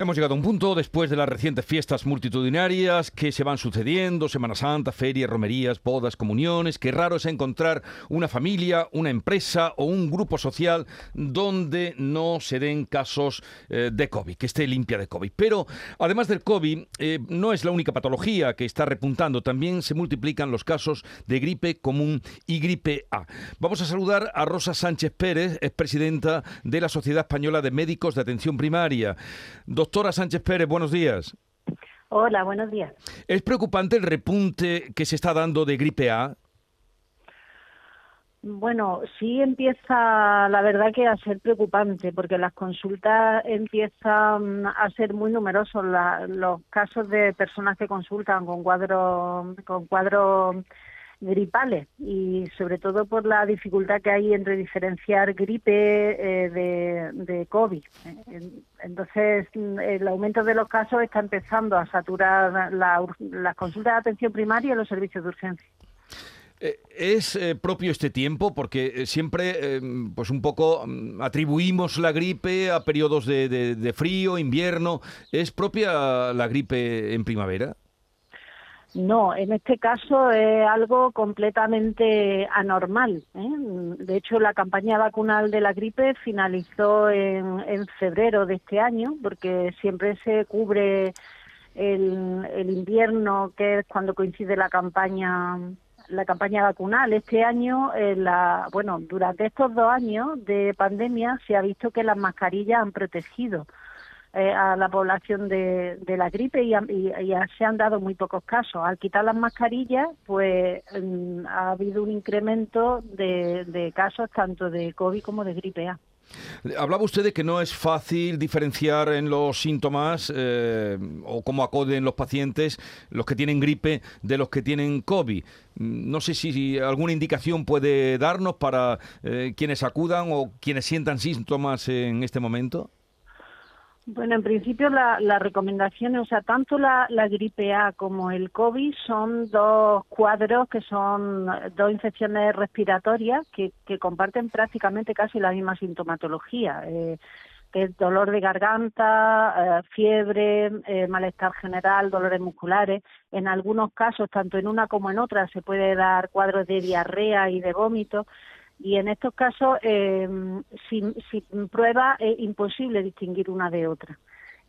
Hemos llegado a un punto después de las recientes fiestas multitudinarias que se van sucediendo, Semana Santa, ferias, romerías, bodas, comuniones, que raro es encontrar una familia, una empresa o un grupo social donde no se den casos eh, de COVID, que esté limpia de COVID. Pero además del COVID, eh, no es la única patología que está repuntando, también se multiplican los casos de gripe común y gripe A. Vamos a saludar a Rosa Sánchez Pérez, es presidenta de la Sociedad Española de Médicos de Atención Primaria. Doctora Sánchez Pérez, buenos días. Hola, buenos días. ¿Es preocupante el repunte que se está dando de gripe A? Bueno, sí empieza, la verdad que a ser preocupante, porque las consultas empiezan a ser muy numerosos. los casos de personas que consultan con cuadros, con cuadros gripales y sobre todo por la dificultad que hay entre diferenciar gripe eh, de, de, COVID. Entonces, el aumento de los casos está empezando a saturar las consultas de atención primaria y los servicios de urgencia. Eh, ¿Es eh, propio este tiempo? Porque siempre, pues un poco mm, atribuimos la gripe a periodos de frío, invierno. ¿Es propia la gripe en primavera? No, en este caso es algo completamente anormal. ¿eh? De hecho, la campaña vacunal de la gripe finalizó en, en febrero de este año, porque siempre se cubre el, el, invierno, que es cuando coincide la campaña la campaña vacunal. Este año, eh, la, bueno, durante estos dos años de pandemia se ha visto que las mascarillas han protegido eh, a la población de, de la gripe y, se han dado muy pocos casos. Al quitar las mascarillas, pues mm, ha habido un incremento de, casos tanto de COVID como de gripe A. Hablaba usted de que no es fácil diferenciar en los síntomas eh, o cómo acoden los pacientes, los que tienen gripe, de los que tienen COVID. Mm, no sé si alguna indicación puede darnos para eh, quienes acudan o quienes sientan síntomas en este momento. Bueno, en principio la, las recomendaciones, o sea, tanto la, gripe A como el COVID son dos cuadros que son dos infecciones respiratorias que, que comparten prácticamente casi la misma sintomatología. Eh, que es dolor de garganta, eh, fiebre, eh, malestar general, dolores musculares. En algunos casos, tanto en una como en otra, se puede dar cuadros de diarrea y de vómito y en estos casos eh, sin, prueba es imposible distinguir una de otra.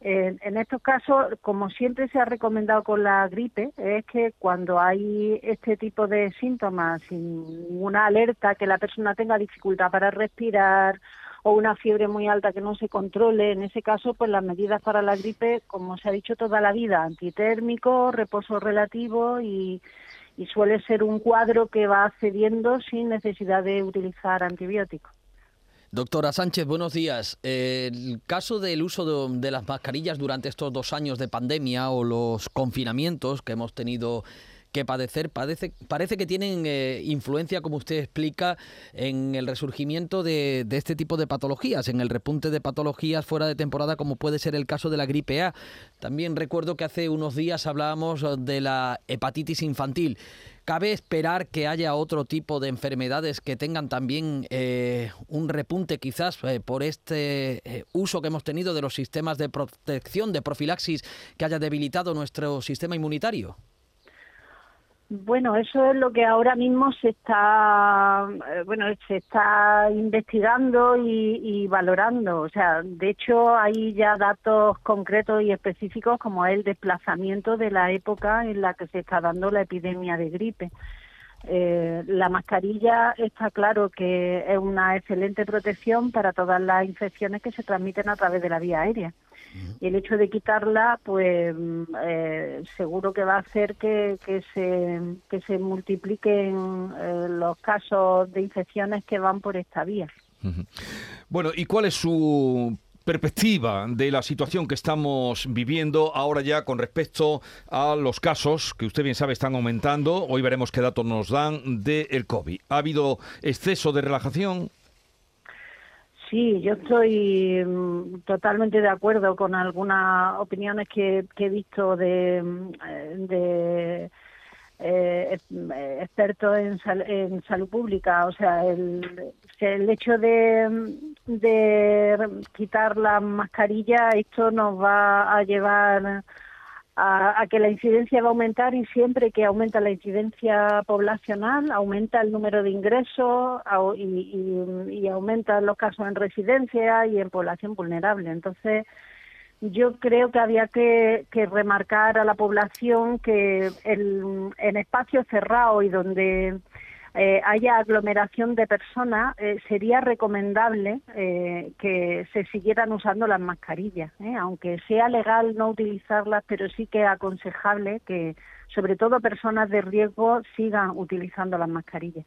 en estos casos, como siempre se ha recomendado con la gripe, es que cuando hay este tipo de síntomas, sin ninguna alerta, que la persona tenga dificultad para respirar o una fiebre muy alta que no se controle, en ese caso, pues las medidas para la gripe, como se ha dicho toda la vida, antitérmico, reposo relativo y y suele ser un cuadro que va cediendo sin necesidad de utilizar antibióticos. Doctora Sánchez, buenos días. El caso del uso de, las mascarillas durante estos dos años de pandemia o los confinamientos que hemos tenido que padecer parece, que tienen eh, influencia, como usted explica, en el resurgimiento de, este tipo de patologías, en el repunte de patologías fuera de temporada, como puede ser el caso de la gripe A. También recuerdo que hace unos días hablábamos de la hepatitis infantil. ¿Cabe esperar que haya otro tipo de enfermedades que tengan también eh, un repunte quizás eh, por este uso que hemos tenido de los sistemas de protección, de profilaxis, que haya debilitado nuestro sistema inmunitario? Bueno, eso es lo que ahora mismo se está, eh, bueno, se está investigando y, valorando. O sea, de hecho hay ya datos concretos y específicos como el desplazamiento de la época en la que se está dando la epidemia de gripe. Eh, la mascarilla está claro que es una excelente protección para todas las infecciones que se transmiten a través de la vía aérea. Y el hecho de quitarla, pues eh, seguro que va a hacer que, se, que se multipliquen eh, los casos de infecciones que van por esta vía. Bueno, ¿y cuál es su perspectiva de la situación que estamos viviendo ahora ya con respecto a los casos que usted bien sabe están aumentando. Hoy veremos qué datos nos dan del COVID. ¿Ha habido exceso de relajación? Sí, yo estoy mm, totalmente de acuerdo con algunas opiniones que, he visto de, mm, de eh, expertos en, salud pública. O sea, el, hecho de, de quitar la mascarilla, esto nos va a llevar a, que la incidencia va a aumentar y siempre que aumenta la incidencia poblacional, aumenta el número de ingresos y, y, aumentan los casos en residencia y en población vulnerable. Entonces, yo creo que había que, remarcar a la población que el, en espacios cerrados y donde eh, haya aglomeración de personas, eh, sería recomendable eh, que se siguieran usando las mascarillas, aunque sea legal no utilizarlas, pero sí que es aconsejable que, sobre todo personas de riesgo, sigan utilizando las mascarillas.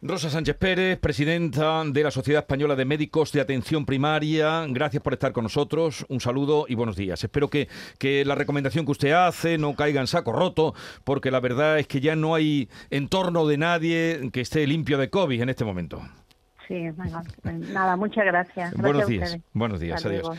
Rosa Sánchez Pérez, presidenta de la Sociedad Española de Médicos de Atención Primaria, gracias por estar con nosotros. Un saludo y buenos días. Espero que, que la recomendación que usted hace no caiga en saco roto, porque la verdad es que ya no hay entorno de nadie que esté limpio de COVID en este momento. Sí, nada, muchas gracias. buenos días. Buenos días, adiós.